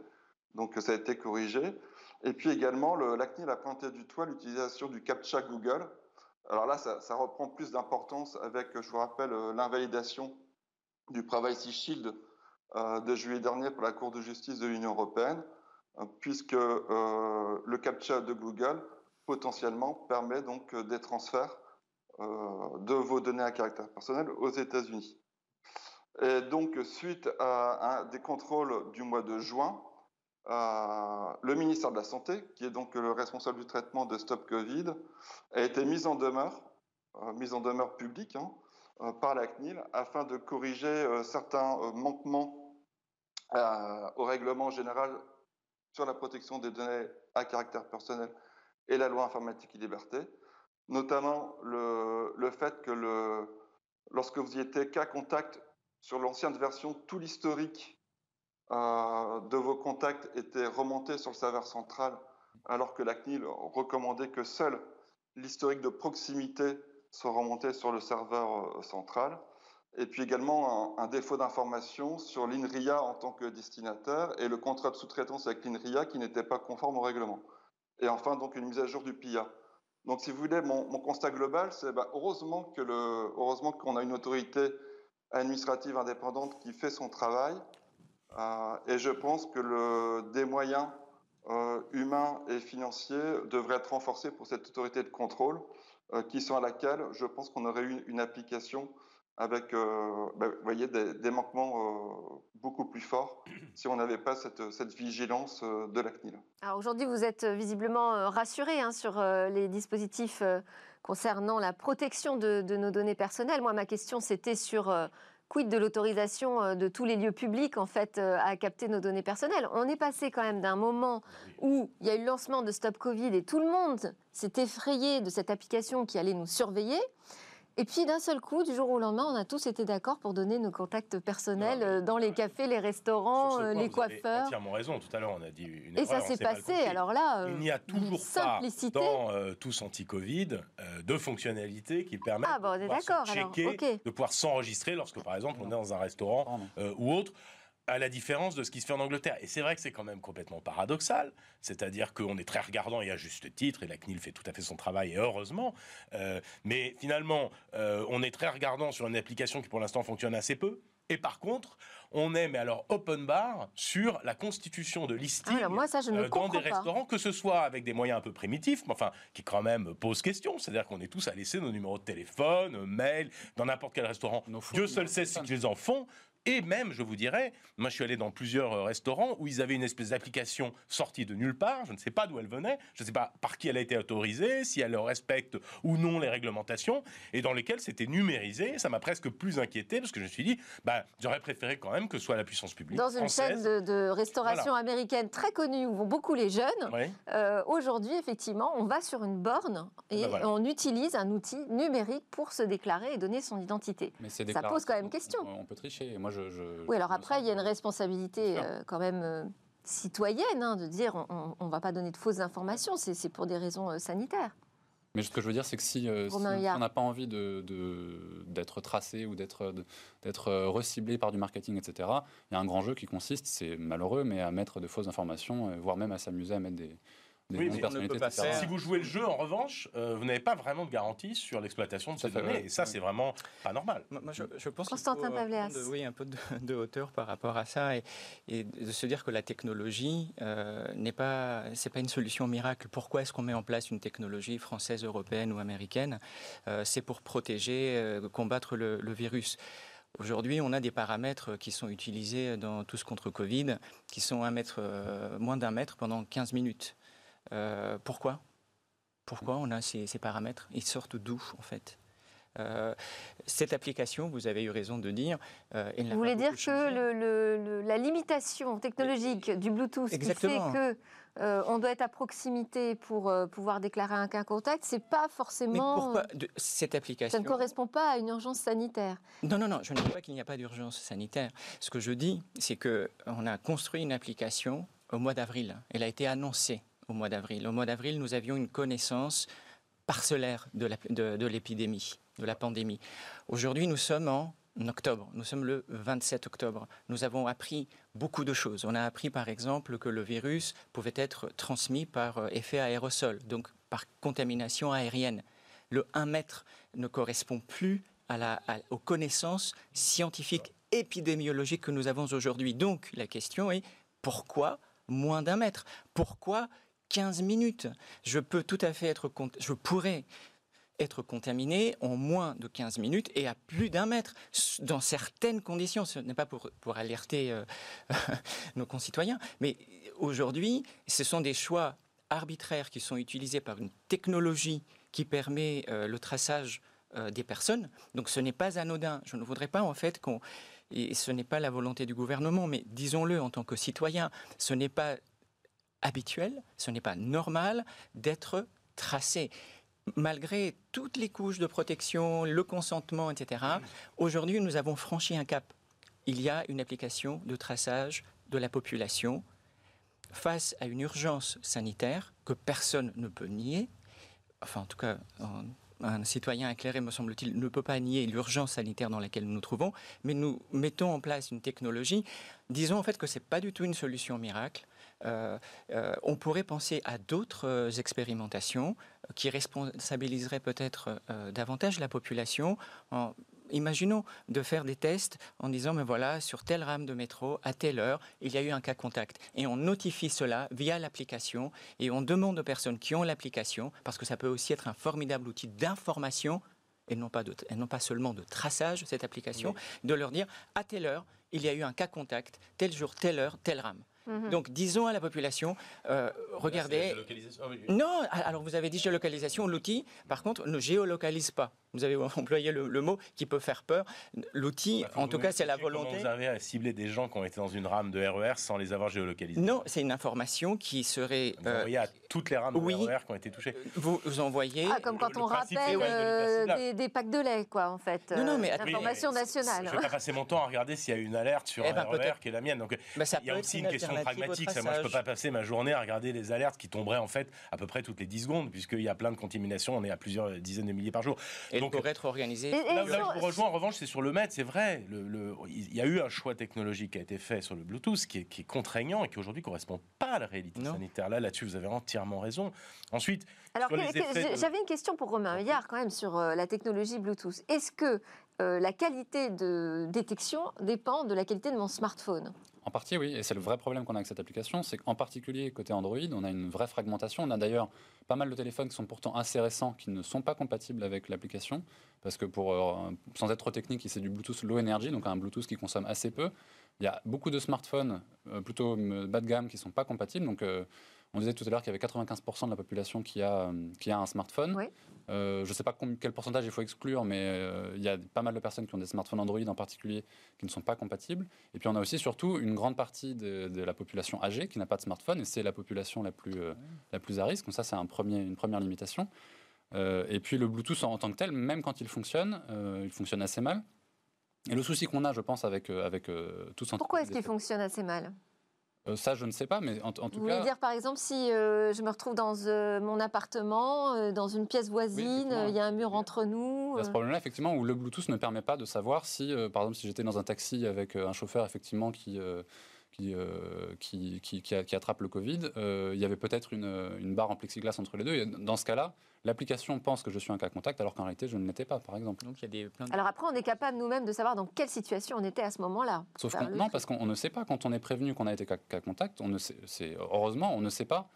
Donc ça a été corrigé. Et puis également, l'ACNIL a pointé du doigt l'utilisation du CAPTCHA Google. Alors là, ça, reprend plus d'importance avec, je vous rappelle, l'invalidation du Privacy Shield de juillet dernier par la Cour de justice de l'Union européenne. Hein, puisque euh, le captcha de Google potentiellement permet donc euh, des transferts euh, de vos données à caractère personnel aux États-Unis. Et donc, suite à, des contrôles du mois de juin, le ministère de la Santé, qui est donc le responsable du traitement de Stop Covid, a été mis en demeure, mise en demeure publique hein, par la CNIL afin de corriger certains manquements au règlement général sur la protection des données à caractère personnel et la loi informatique et liberté, notamment le, fait que lorsque vous y étiez cas contact sur l'ancienne version, tout l'historique euh, de vos contacts était remonté sur le serveur central, alors que la CNIL recommandait que seul l'historique de proximité soit remonté sur le serveur euh, central et puis également un, défaut d'information sur l'INRIA en tant que destinataire et le contrat de sous-traitance avec l'INRIA qui n'était pas conforme au règlement. Et enfin, donc une mise à jour du PIA. Donc, si vous voulez, mon, constat global, c'est bah, heureusement que qu'on a une autorité administrative indépendante qui fait son travail. Euh, et je pense que des moyens euh, humains et financiers devraient être renforcés pour cette autorité de contrôle, euh, qui sont à laquelle je pense qu'on aurait eu une application avec euh, bah, vous voyez, des, manquements euh, beaucoup plus forts si on n'avait pas cette, cette vigilance euh, de la CNIL. Alors aujourd'hui, vous êtes visiblement rassuré hein, sur les dispositifs concernant la protection de, nos données personnelles. Moi, ma question, c'était sur quid de l'autorisation de tous les lieux publics en fait à capter nos données personnelles. On est passé quand même d'un moment où il y a eu le lancement de Stop Covid et tout le monde s'est effrayé de cette application qui allait nous surveiller. Et puis d'un seul coup, du jour au lendemain, on a tous été d'accord pour donner nos contacts personnels euh, dans les cafés, les restaurants, euh, les coiffeurs. Vous avez entièrement raison. Tout à l'heure, on a dit une Et ça s'est passé. Alors là, il n'y a toujours pas dans euh, tous anti-Covid de fonctionnalités qui permettent ah, de pouvoir checker, de pouvoir s'enregistrer lorsque, par exemple, on est dans un restaurant ou autre à la différence de ce qui se fait en Angleterre. Et c'est vrai que c'est quand même complètement paradoxal, c'est-à-dire qu'on est très regardant et à juste titre, et la CNIL fait tout à fait son travail, et heureusement, euh, mais finalement, euh, on est très regardant sur une application qui pour l'instant fonctionne assez peu, et par contre, on est, mais alors open bar, sur la constitution de listing ah, moi, ça, je ne euh, dans des restaurants, que ce soit avec des moyens un peu primitifs, mais enfin, qui quand même posent question. C'est-à-dire qu'on est tous à laisser nos numéros de téléphone, mail, dans n'importe quel restaurant. Dieu seul sait ce qu'ils en font. Et même, je vous dirais, moi je suis allé dans plusieurs euh, restaurants où ils avaient une espèce d'application sortie de nulle part, je ne sais pas d'où elle venait, je ne sais pas par qui elle a été autorisée, si elle respecte ou non les réglementations, et dans lesquelles c'était numérisé. Ça m'a presque plus inquiété parce que je me suis dit, bah, j'aurais préféré quand même que ce soit la puissance publique. Dans une chaîne de, restauration américaine très connue où vont beaucoup les jeunes, euh, aujourd'hui, effectivement, on va sur une borne et ben on utilise un outil numérique pour se déclarer et donner son identité. Mais ça pose quand même question. On peut tricher. Moi, oui, alors après, il y a une responsabilité euh, quand même euh, citoyenne hein, de dire on ne va pas donner de fausses informations, c'est pour des raisons euh, sanitaires. Mais ce que je veux dire, c'est que si, on n'a pas envie d'être de, tracé ou d'être reciblé par du marketing, etc., il y a un grand jeu qui consiste, c'est malheureux, mais à mettre de fausses informations, voire même à s'amuser à mettre des, oui, Si vous jouez le jeu, en revanche, euh, vous n'avez pas vraiment de garantie sur l'exploitation de ces données. Et ça, c'est vraiment pas normal. Moi, je, je, pense faut de, oui, un peu de, hauteur par rapport à ça et, et de se dire que la technologie euh, n'est pas, c'est pas une solution miracle. Pourquoi est-ce qu'on met en place une technologie française, européenne ou américaine euh, C'est pour protéger, euh, combattre le, le virus. Aujourd'hui, on a des paramètres qui sont utilisés dans tous contre Covid, qui sont un mètre, moins d'un mètre pendant 15 minutes. Euh, pourquoi? Pourquoi on a ces, paramètres? Ils sortent d'où en fait? Euh, cette application, vous avez eu raison de dire. Euh, vous voulez dire que la limitation technologique du Bluetooth qui fait que on doit être à proximité pour pouvoir déclarer un cas contact, c'est pas forcément. Mais pourquoi cette application Ça ne correspond pas à une urgence sanitaire. Non, non, non, je ne dis pas qu'il n'y a pas d'urgence sanitaire. Ce que je dis, c'est que on a construit une application au mois d'avril. Elle a été annoncée au mois d'avril. Au mois d'avril, nous avions une connaissance parcellaire de l'épidémie, de, la pandémie. Aujourd'hui, nous sommes en octobre. Nous sommes le 27 octobre. Nous avons appris beaucoup de choses. On a appris par exemple que le virus pouvait être transmis par euh, effet aérosol, donc par contamination aérienne. Le 1 mètre ne correspond plus aux connaissances scientifiques épidémiologiques que nous avons aujourd'hui. Donc la question est pourquoi moins d'un mètre? Pourquoi 15 minutes. Je peux tout à fait être, je pourrais être contaminé en moins de 15 minutes et à plus d'un mètre, dans certaines conditions. Ce n'est pas pour, alerter euh, nos concitoyens, mais aujourd'hui, ce sont des choix arbitraires qui sont utilisés par une technologie qui permet euh, le traçage euh, des personnes. Donc ce n'est pas anodin. Je ne voudrais pas en fait qu'on... Et ce n'est pas la volonté du gouvernement, mais disons-le en tant que citoyen, ce n'est pas habituel, ce n'est pas normal d'être tracé. Malgré toutes les couches de protection, le consentement, etc., aujourd'hui, nous avons franchi un cap. Il y a une application de traçage de la population face à une urgence sanitaire que personne ne peut nier. Enfin, en tout cas, un citoyen éclairé, me semble-t-il, ne peut pas nier l'urgence sanitaire dans laquelle nous nous trouvons, mais nous mettons en place une technologie. Disons en fait que ce n'est pas du tout une solution miracle. Euh, euh, on pourrait penser à d'autres euh, expérimentations qui responsabiliseraient peut-être davantage la population imaginons de faire des tests en disant, mais voilà, sur telle rame de métro, à telle heure, il y a eu un cas contact. Et on notifie cela via l'application et on demande aux personnes qui ont l'application, parce que ça peut aussi être un formidable outil d'information et non pas, de, et non pas seulement de traçage, cette application, de leur dire, à telle heure, il y a eu un cas contact, tel jour, telle heure, telle rame. Mhm. Donc disons à la population, euh, regardez. Ah non, alors vous avez dit géolocalisation, l'outil, par contre, ne géolocalise pas. Vous avez employé le, mot qui peut faire peur. L'outil, bah, en tout cas, c'est la volonté. vous avez à cibler des gens qui ont été dans une rame de RER e sans les avoir géolocalisés Non, c'est une information qui serait. Vous envoyez à toutes les rames de RER qui ont été touchées. Vous, vous envoyez. Ah, comme quand on rappelle euh, des, packs de lait, quoi, en fait. Non, non, mais information nationale. Je ne vais pas passer mon temps à regarder s'il y a une alerte sur eh un RER e qui est la mienne. Donc, bah, il y a aussi une question pragmatique. moi, je ne peux pas passer ma journée à regarder les alertes qui tomberaient en fait à peu près toutes les 10 secondes, puisqu'il y a plein de contaminations. On est à plusieurs dizaines de milliers par jour. Et Donc, pour être organisé là, où je vous rejoins, en revanche, c'est sur le mètre, c'est vrai. Le, il y a eu un choix technologique qui a été fait sur le Bluetooth qui est, contraignant et qui aujourd'hui ne correspond pas à la réalité sanitaire. Là, là-dessus, vous avez entièrement raison. Ensuite, alors j'avais une question pour Romain Hillard quand même sur euh, la technologie Bluetooth. Est-ce que euh, la qualité de détection dépend de la qualité de mon smartphone? En partie, oui, et c'est le vrai problème qu'on a avec cette application, c'est qu'en particulier côté Android, on a une vraie fragmentation. On a d'ailleurs pas mal de téléphones qui sont pourtant assez récents, qui ne sont pas compatibles avec l'application, parce que pour, euh, sans être trop technique, c'est du Bluetooth low energy, donc un Bluetooth qui consomme assez peu. Il y a beaucoup de smartphones euh, plutôt bas de gamme qui ne sont pas compatibles, donc euh, on disait tout à l'heure qu'il y avait 95% de la population qui a, qui a un smartphone. Euh, je ne sais pas quel pourcentage il faut exclure, mais euh, il y a pas mal de personnes qui ont des smartphones Android en particulier qui ne sont pas compatibles. Et puis on a aussi surtout une grande partie de, la population âgée qui n'a pas de smartphone, et c'est la population la plus, euh, la plus à risque. Donc ça, c'est un premier, une première limitation. et puis le Bluetooth en, tant que tel, même quand il fonctionne, il fonctionne assez mal. Et le souci qu'on a, je pense, avec, avec tout ce Pourquoi est-ce qu'il fonctionne assez mal? Euh, ça, je ne sais pas, mais en, tout cas. Vous voulez dire, par exemple, si euh, je me retrouve dans euh, mon appartement, dans une pièce voisine, il y a un mur entre nous. Il y a ce problème-là, effectivement, où le Bluetooth ne permet pas de savoir si, par exemple, si j'étais dans un taxi avec un chauffeur, effectivement, qui qui, qui, qui, qui, attrape le Covid, il y avait peut-être une, une, barre en plexiglas entre les deux. Et dans ce cas-là, l'application pense que je suis un cas contact alors qu'en réalité je ne l'étais pas, par exemple. Donc, il y a des, Alors après, on est capable nous-mêmes de savoir dans quelle situation on était à ce moment-là. Sauf que non, parce qu'on ne sait pas quand on est prévenu qu'on a été cas, cas contact. On ne sait, heureusement, on ne sait pas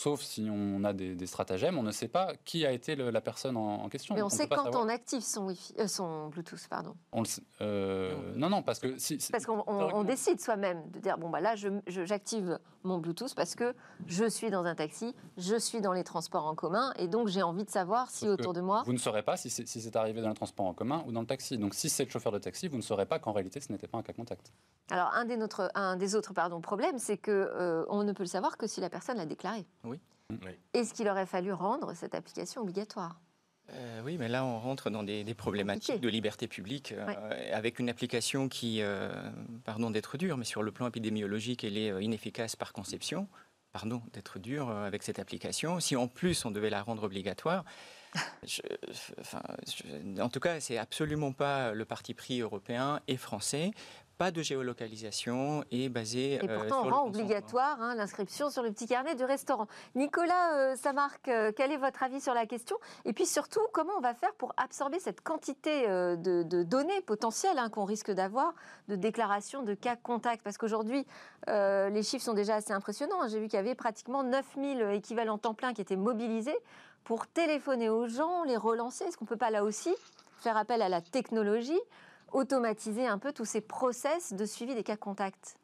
sauf si on a des, stratagèmes, on ne sait pas qui a été la personne en, question. Mais on, sait quand on active son, wifi, euh, son Bluetooth, pardon. On euh, non. non, parce que si, parce qu'on décide soi-même de dire bon bah là j'active mon Bluetooth parce que je suis dans un taxi, je suis dans les transports en commun et donc j'ai envie de savoir si autour de moi. Vous ne saurez pas si c'est arrivé dans le transport en commun ou dans le taxi. Donc si c'est le chauffeur de taxi, vous ne saurez pas qu'en réalité ce n'était pas un cas contact. Alors un des, notre, un des autres pardon, problèmes, c'est que euh, on ne peut le savoir que si la personne l'a déclaré. Oui. Est-ce qu'il aurait fallu rendre cette application obligatoire? Euh, oui, mais là, on rentre dans des, problématiques de liberté publique euh, avec une application qui, euh, pardon d'être dure, mais sur le plan épidémiologique, elle est inefficace par conception. Pardon d'être dur avec cette application. Si en plus on devait la rendre obligatoire, en tout cas, c'est absolument pas le parti pris européen et français pas de géolocalisation et basé. Et pourtant, on rend obligatoire hein, l'inscription sur le petit carnet du restaurant. Nicolas euh, Samarc, euh, quel est votre avis sur la question? Et puis surtout, comment on va faire pour absorber cette quantité euh, de, données potentielles hein, qu'on risque d'avoir de déclaration de cas contact Parce qu'aujourd'hui, les chiffres sont déjà assez impressionnants. Hein. J'ai vu qu'il y avait pratiquement 9000 équivalents temps plein qui étaient mobilisés pour téléphoner aux gens, les relancer. Est-ce qu'on ne peut pas là aussi faire appel à la technologie automatiser un peu tous ces process de suivi des cas contacts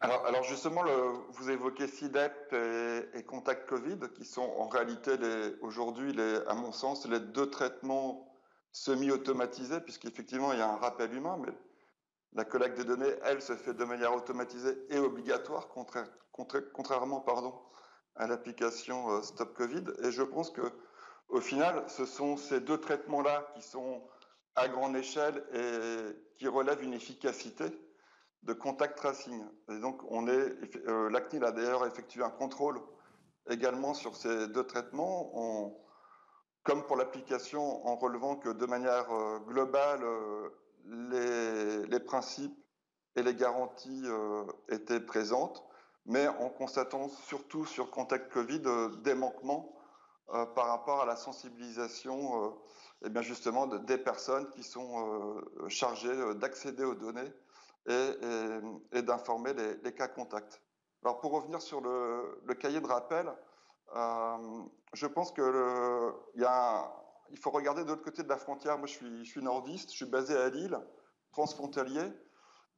alors, alors, justement, vous évoquez SIDEP et, Contact Covid, qui sont en réalité aujourd'hui, à mon sens, les deux traitements semi-automatisés, puisqu'effectivement, il y a un rappel humain, mais la collecte des données, elle, se fait de manière automatisée et obligatoire, contrairement à l'application euh, Stop Covid. Et je pense que, au final, ce sont ces deux traitements-là qui sont à grande échelle et qui relève une efficacité de contact tracing. Donc, on est, euh, a d'ailleurs effectué un contrôle également sur ces deux traitements, comme pour l'application, en relevant que de manière euh, globale, euh, les, les, principes et les garanties étaient présentes, mais en constatant surtout sur Contact Covid des manquements par rapport à la sensibilisation eh bien justement des personnes qui sont euh, chargées euh, d'accéder aux données et, d'informer les, cas contacts. Alors pour revenir sur le, cahier de rappel, euh, je pense que faut regarder de l'autre côté de la frontière. Moi, je suis, je suis, nordiste, je suis basé à Lille, transfrontalier.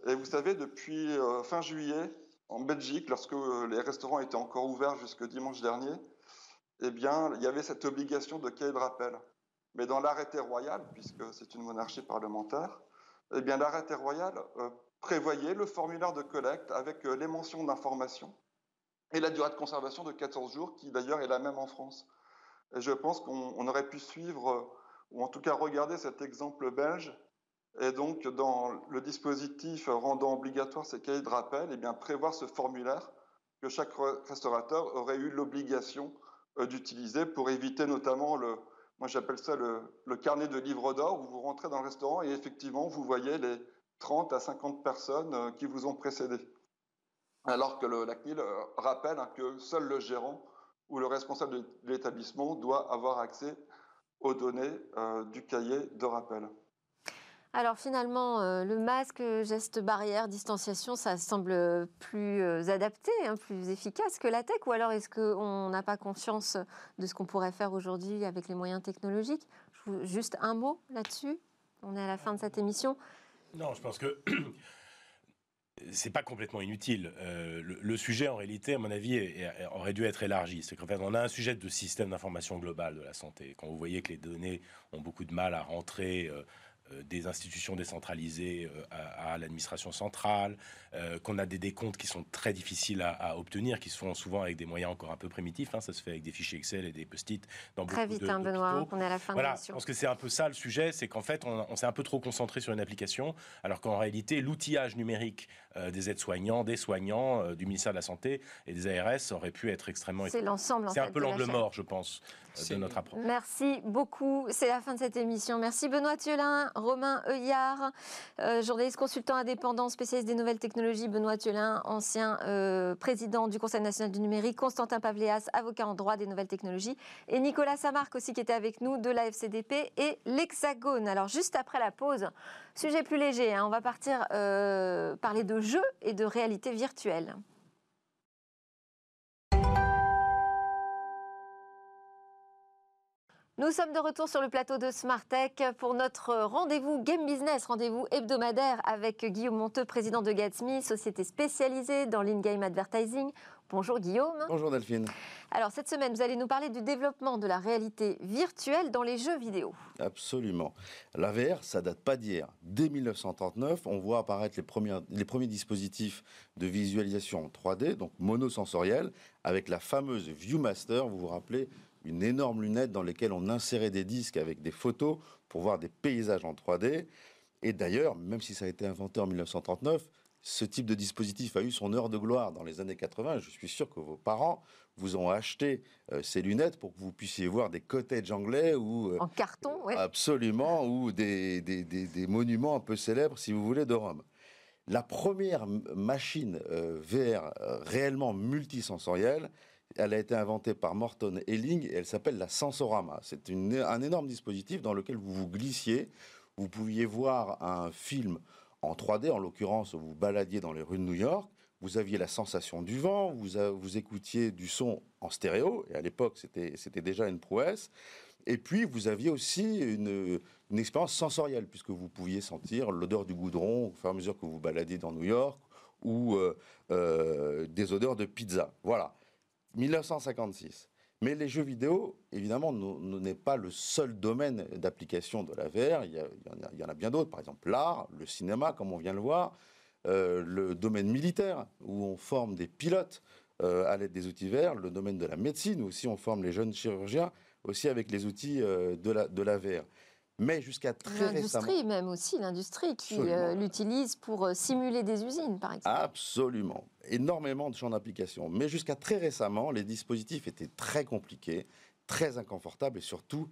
Et vous savez, depuis fin juillet, en Belgique, lorsque les restaurants étaient encore ouverts jusque dimanche dernier, eh bien, il y avait cette obligation de cahier de rappel. Mais dans l'arrêté royal, puisque c'est une monarchie parlementaire, eh bien l'arrêté royal euh, prévoyait le formulaire de collecte avec euh, les mentions d'information et la durée de conservation de 14 jours, qui d'ailleurs est la même en France. Et je pense qu'on aurait pu suivre, euh, ou en tout cas regarder cet exemple belge, et donc dans le dispositif rendant obligatoire ces cahiers de rappel, eh bien prévoir ce formulaire que chaque restaurateur aurait eu l'obligation d'utiliser pour éviter notamment le, moi, j'appelle ça le, carnet de livres d'or où vous rentrez dans le restaurant et effectivement, vous voyez les 30 à 50 personnes euh, qui vous ont précédé. Alors que le, la CNIL euh, rappelle hein, que seul le gérant ou le responsable de l'établissement doit avoir accès aux données euh, du cahier de rappel. Alors finalement, euh, le masque, geste barrière, distanciation, ça semble plus euh, adapté, hein, plus efficace que la tech Ou alors est-ce qu'on n'a pas conscience de ce qu'on pourrait faire aujourd'hui avec les moyens technologiques? Juste un mot là-dessus? On est à la fin de cette émission. Non, je pense que c'est pas complètement inutile. Euh, le, sujet, en réalité, à mon avis, aurait dû être élargi. C'est qu'en fait, on a un sujet de système d'information global de la santé. Quand vous voyez que les données ont beaucoup de mal à rentrer des institutions décentralisées euh, à, l'administration centrale, euh, qu'on a des décomptes qui sont très difficiles à, obtenir, qui se font souvent avec des moyens encore un peu primitifs. Hein. ça se fait avec des fichiers Excel et des post-it. Très vite, hein, Benoît, on est à la fin voilà, de Je pense que c'est un peu ça le sujet, c'est qu'en fait, on, s'est un peu trop concentré sur une application, alors qu'en réalité, l'outillage numérique des aides-soignants, des soignants, du ministère de la Santé et des ARS aurait pu être extrêmement... C'est l'ensemble, C'est un peu l'angle mort, je pense, de notre approche. Merci beaucoup. C'est la fin de cette émission. Merci Benoît Thiolin. Romain Heuillard, euh, journaliste consultant indépendant, spécialiste des nouvelles technologies, Benoît Thiolin, ancien euh, président du Conseil national du numérique, Constantin Pavléas, avocat en droit des nouvelles technologies, et Nicolas Samarc aussi qui était avec nous de la FCDP et l'Hexagone. Alors juste après la pause, sujet plus léger, hein, on va partir parler de jeux et de réalité virtuelle. Nous sommes de retour sur le plateau de Smartech pour notre rendez-vous Game Business, rendez-vous hebdomadaire avec Guillaume Monteux, président de Gatsby, société spécialisée dans l'in-game advertising. Bonjour Guillaume. Bonjour Delphine. Alors cette semaine, vous allez nous parler du développement de la réalité virtuelle dans les jeux vidéo. Absolument. La VR, ça date pas d'hier. Dès 1939, on voit apparaître les, premiers, les premiers dispositifs de visualisation 3D, donc monosensoriels, avec la fameuse ViewMaster, vous vous rappelez, une énorme lunette dans laquelle on insérait des disques avec des photos pour voir des paysages en 3D. Et d'ailleurs, même si ça a été inventé en 1939, ce type de dispositif a eu son heure de gloire dans les années 80. Je suis sûr que vos parents vous ont acheté euh, ces lunettes pour que vous puissiez voir des cottages anglais ou euh, en carton, absolument, ou des, des, des, monuments un peu célèbres, si vous voulez, de Rome. La première machine euh, VR réellement multisensorielle, elle a été inventée par Morton Helling et elle s'appelle la Sensorama. C'est un énorme dispositif dans lequel vous vous glissiez. Vous pouviez voir un film en 3D, en l'occurrence, vous baladiez dans les rues de New York. Vous aviez la sensation du vent, vous, écoutiez du son en stéréo, et à l'époque c'était déjà une prouesse. Et puis vous aviez aussi une, une expérience sensorielle, puisque vous pouviez sentir l'odeur du goudron au fur et à mesure que vous baladiez dans New York, ou euh, euh, des odeurs de pizza. Voilà. 1956. Mais les jeux vidéo, évidemment, n'est pas le seul domaine d'application de la VR. Il y, en a bien d'autres, par exemple l'art, le cinéma, comme on vient le voir, euh, le domaine militaire, où on forme des pilotes euh, à l'aide des outils VR, le domaine de la médecine, où aussi on forme les jeunes chirurgiens, aussi avec les outils euh, de, la, de la VR mais jusqu'à très récemment. L'industrie même aussi, l'industrie qui euh, l'utilise pour euh, simuler des usines, par exemple. Absolument. Énormément de champs d'application. Mais jusqu'à très récemment, les dispositifs étaient très compliqués, très inconfortables et surtout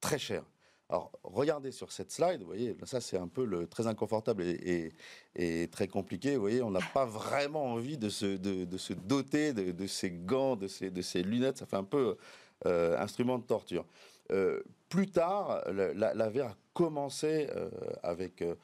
très chers. Alors, regardez sur cette slide, vous voyez, ça c'est un peu le très inconfortable et, et, très compliqué. Vous voyez, on n'a pas vraiment envie de se, de, de se doter de, de, ces gants, de ces, de ces lunettes. Ça fait un peu euh, instrument de torture. Euh, plus tard, la, a commencé euh, avec, euh,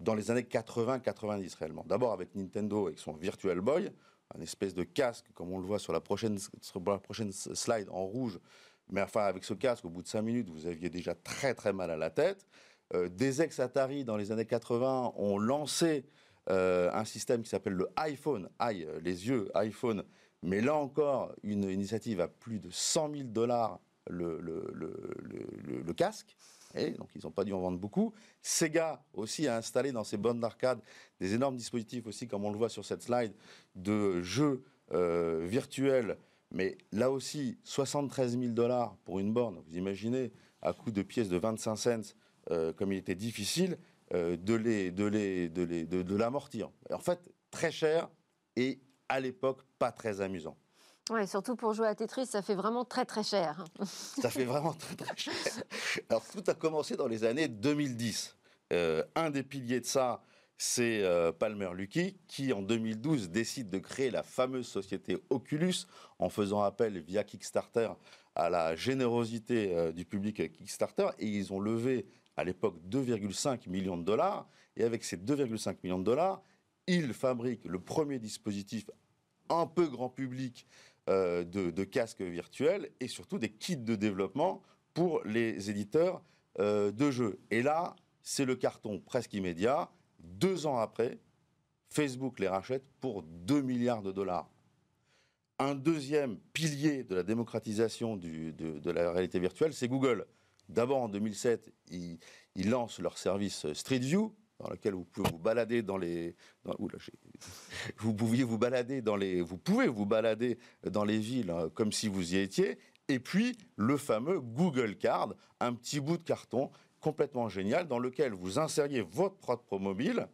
dans les années 80-90 réellement. D'abord avec Nintendo, avec son Virtual Boy, un espèce de casque, comme on le voit sur la prochaine, slide en rouge. Mais enfin, avec ce casque, au bout de 5 minutes, vous aviez déjà très très mal à la tête. des ex-Atari, dans les années 80, ont lancé un système qui s'appelle le iPhone, i, les yeux, iPhone. Mais là encore, une initiative à plus de 100 000 dollars le, casque. Et donc, ils n'ont pas dû en vendre beaucoup. Sega aussi a installé dans ses bornes d'arcade des énormes dispositifs aussi, comme on le voit sur cette slide, de jeux euh, virtuels. Mais là aussi, 73 000 dollars pour une borne. Vous imaginez, à coût de pièces de 25 cents, euh, comme il était difficile euh, de les, de de, de l'amortir. En fait, très cher et à l'époque pas très amusant. Oui, surtout pour jouer à Tetris, ça fait vraiment très très cher. ça fait vraiment très très cher. Alors tout a commencé dans les années 2010. Euh, un des piliers de ça, c'est euh, Palmer Luckey, qui en 2012 décide de créer la fameuse société Oculus en faisant appel via Kickstarter à la générosité euh, du public Kickstarter. Et ils ont levé à l'époque 2,5 millions de dollars. Et avec ces 2,5 millions de dollars, ils fabriquent le premier dispositif un peu grand public euh, de, casques virtuels et surtout des kits de développement pour les éditeurs euh, de jeux. Et là, c'est le carton presque immédiat. Deux ans après, Facebook les rachète pour 2 milliards de dollars. Un deuxième pilier de la démocratisation de, la réalité virtuelle, c'est Google. D'abord, en 2007, ils, ils lancent leur service Street View, dans lequel vous pouvez vous balader dans les. vous pouviez vous balader dans les. Vous pouvez vous balader dans les villes hein, comme si vous y étiez. Et puis le fameux Google Card, un petit bout de carton complètement génial dans lequel vous insériez votre propre mobile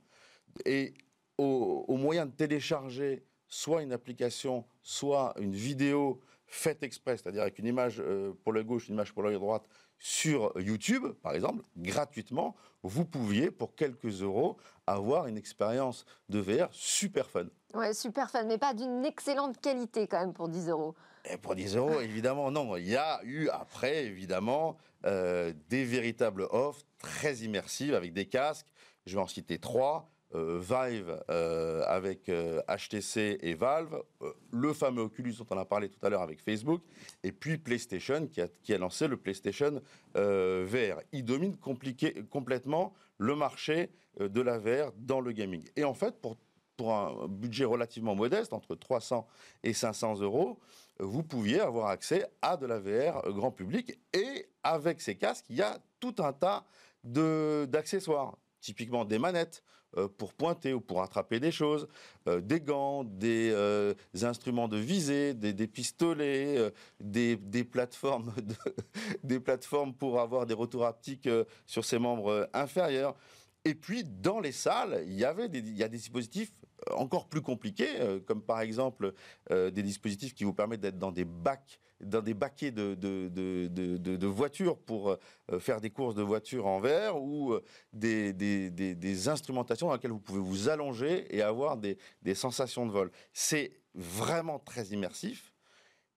et au, moyen de télécharger soit une application, soit une vidéo faite exprès, c'est-à-dire avec une image euh, pour l'œil gauche, une image pour l'œil droite, sur YouTube, par exemple, gratuitement, vous pouviez, pour quelques euros, avoir une expérience de VR super fun. Ouais, super fun, mais pas d'une excellente qualité quand même pour 10 euros. Et pour 10 euros, évidemment, non. Il y a eu après, évidemment, euh, des véritables offres très immersives avec des casques. Je vais en citer trois. Euh, Vive euh, avec HTC et Valve, le fameux Oculus dont on a parlé tout à l'heure avec Facebook, et puis PlayStation qui a, lancé le PlayStation VR. Il domine complètement le marché de la VR dans le gaming. Et en fait, pour, un budget relativement modeste, entre 300 et 500 euros, vous pouviez avoir accès à de la VR grand public. Et avec ces casques, il y a tout un tas d'accessoires. Typiquement des manettes euh, pour pointer ou pour attraper des choses, euh, des gants, des euh, instruments de visée, des, pistolets, des, plateformes des plateformes pour avoir des retours haptiques sur ses membres inférieurs. Et puis, dans les salles, il y avait des, il y a des dispositifs encore plus compliqués, euh, comme par exemple euh, des dispositifs qui vous permettent d'être dans des bacs dans des baquets de, de, de, voitures pour euh, faire des courses de voitures en verre ou des, des, des, instrumentations dans lesquelles vous pouvez vous allonger et avoir des, sensations de vol. C'est vraiment très immersif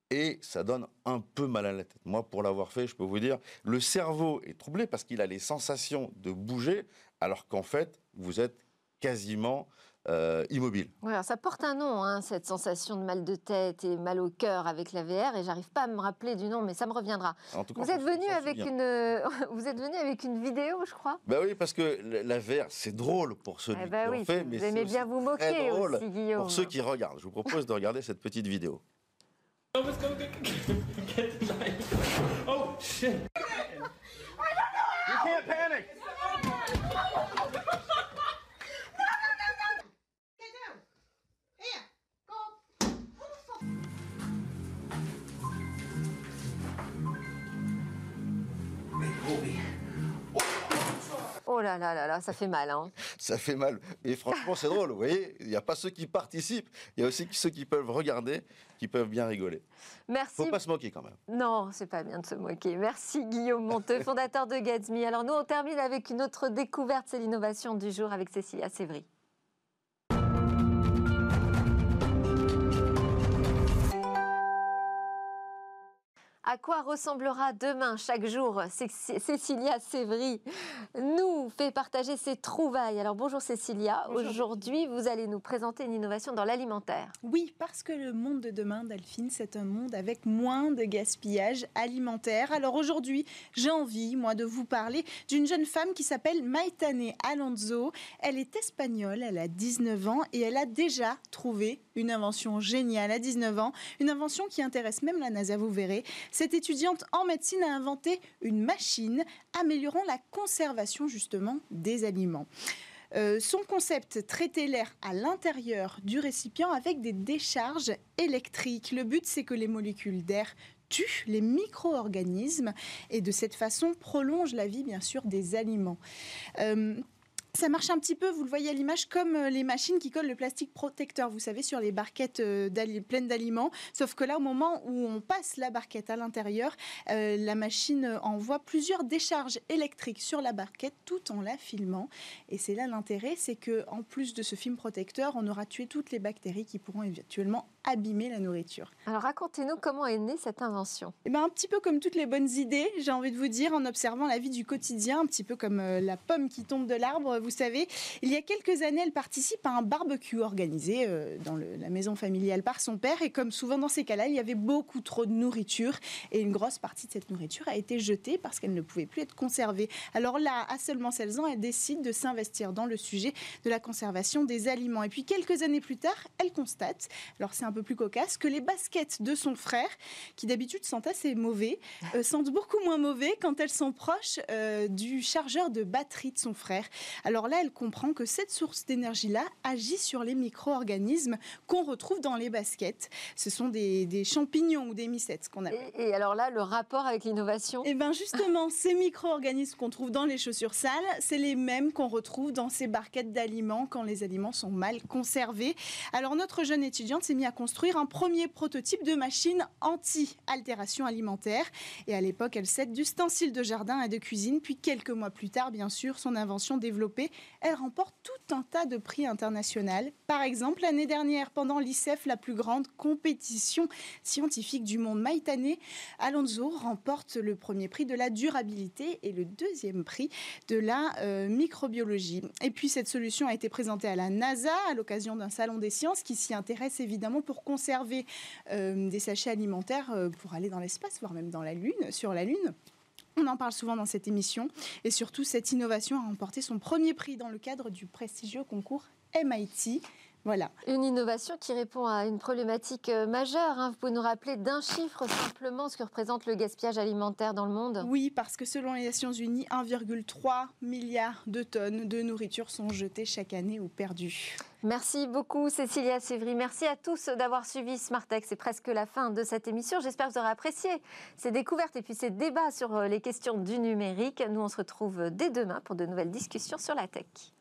et ça donne un peu mal à la tête. Moi, pour l'avoir fait, je peux vous dire, le cerveau est troublé parce qu'il a les sensations de bouger alors qu'en fait, vous êtes quasiment euh, immobile. ça porte un nom, hein, cette sensation de mal de tête et mal au cœur avec la VR, et j'arrive pas à me rappeler du nom, mais ça me reviendra. vous, êtes venu avec une, vous êtes venu avec une vidéo, je crois? Ben oui, parce que la VR, c'est drôle pour ceux eh ben qui oui, fait, mais vous aimez bien vous moquer aussi, Guillaume. Pour ceux qui regardent, je vous propose de regarder cette petite vidéo. Oh shit! You can't panic! Oh là là là là, ça fait mal. Hein. ça fait mal. Et franchement, c'est drôle, vous voyez. Il n'y a pas ceux qui participent, il y a aussi ceux qui peuvent regarder, qui peuvent bien rigoler. Merci. Faut pas se moquer quand même. Non, c'est pas bien de se moquer. Merci Guillaume Monteux, fondateur de Gatsby. Alors nous, on termine avec une autre découverte, c'est l'innovation du jour avec Cécilia Sévry. À quoi ressemblera demain chaque jour Cécilia Sévry nous fait partager ses trouvailles. Alors bonjour Cécilia, aujourd'hui vous allez nous présenter une innovation dans l'alimentaire. Oui, parce que le monde de demain, Delphine, c'est un monde avec moins de gaspillage alimentaire. Alors aujourd'hui, j'ai envie, moi, de vous parler d'une jeune femme qui s'appelle Maitane Alonso. Elle est espagnole, elle a 19 ans et elle a déjà trouvé une invention géniale à 19 ans, une invention qui intéresse même la NASA, vous verrez. Cette étudiante en médecine a inventé une machine améliorant la conservation justement des aliments. Euh, son concept, traiter l'air à l'intérieur du récipient avec des décharges électriques. Le but, c'est que les molécules d'air tuent les micro-organismes et de cette façon prolongent la vie, bien sûr, des aliments. Euh, ça marche un petit peu, vous le voyez à l'image, comme euh, les machines qui collent le plastique protecteur, vous savez, sur les barquettes euh, pleines d'aliments. Sauf que là, au moment où on passe la barquette à l'intérieur, euh, la machine envoie plusieurs décharges électriques sur la barquette tout en la filmant. Et c'est là l'intérêt, c'est que en plus de ce film protecteur, on aura tué toutes les bactéries qui pourront éventuellement abîmer la nourriture. Alors racontez-nous comment est née cette invention. Eh ben, un petit peu comme toutes les bonnes idées, j'ai envie de vous dire, en observant la vie du quotidien, un petit peu comme la pomme qui tombe de l'arbre vous savez, il y a quelques années, elle participe à un barbecue organisé euh, dans la maison familiale par son père. Et comme souvent dans ces cas-là, il y avait beaucoup trop de nourriture. Et une grosse partie de cette nourriture a été jetée parce qu'elle ne pouvait plus être conservée. Alors là, à seulement 16 ans, elle décide de s'investir dans le sujet de la conservation des aliments. Et puis quelques années plus tard, elle constate, alors c'est un peu plus cocasse, que les baskets de son frère, qui d'habitude sentent assez mauvais, euh, sentent beaucoup moins mauvais quand elles sont proches euh, du chargeur de batterie de son frère. Alors alors là, elle comprend que cette source d'énergie-là agit sur les micro-organismes qu'on retrouve dans les baskets. Ce sont des, champignons ou des mycètes qu'on appelle. Et, alors là, le rapport avec l'innovation? Eh bien justement, ces micro-organismes qu'on trouve dans les chaussures sales, c'est les mêmes qu'on retrouve dans ces barquettes d'aliments quand les aliments sont mal conservés. Alors notre jeune étudiante s'est mise à construire un premier prototype de machine anti-altération alimentaire. Et à l'époque, elle cède d'ustensiles de jardin et de cuisine. Puis quelques mois plus tard, bien sûr, son invention développée, elle remporte tout un tas de prix internationaux. Par exemple, l'année dernière, pendant l'ICEF, la plus grande compétition scientifique du monde, Maïtane Alonso remporte le premier prix de la durabilité et le deuxième prix de la euh, microbiologie. Et puis cette solution a été présentée à la NASA à l'occasion d'un salon des sciences qui s'y intéresse évidemment pour conserver euh, des sachets alimentaires euh, pour aller dans l'espace, voire même dans la Lune, sur la Lune. On en parle souvent dans cette émission et surtout cette innovation a remporté son premier prix dans le cadre du prestigieux concours MIT. Voilà. Une innovation qui répond à une problématique euh, majeure. Hein. Vous pouvez nous rappeler d'un chiffre simplement ce que représente le gaspillage alimentaire dans le monde? Oui, parce que selon les Nations Unies, 1,3 milliard de tonnes de nourriture sont jetées chaque année ou perdues. Merci beaucoup Cécilia Sévry. Merci à tous d'avoir suivi Smartex. C'est presque la fin de cette émission. J'espère que vous aurez apprécié ces découvertes et puis ces débats sur euh, les questions du numérique. Nous, on se retrouve dès demain pour de nouvelles discussions sur la tech.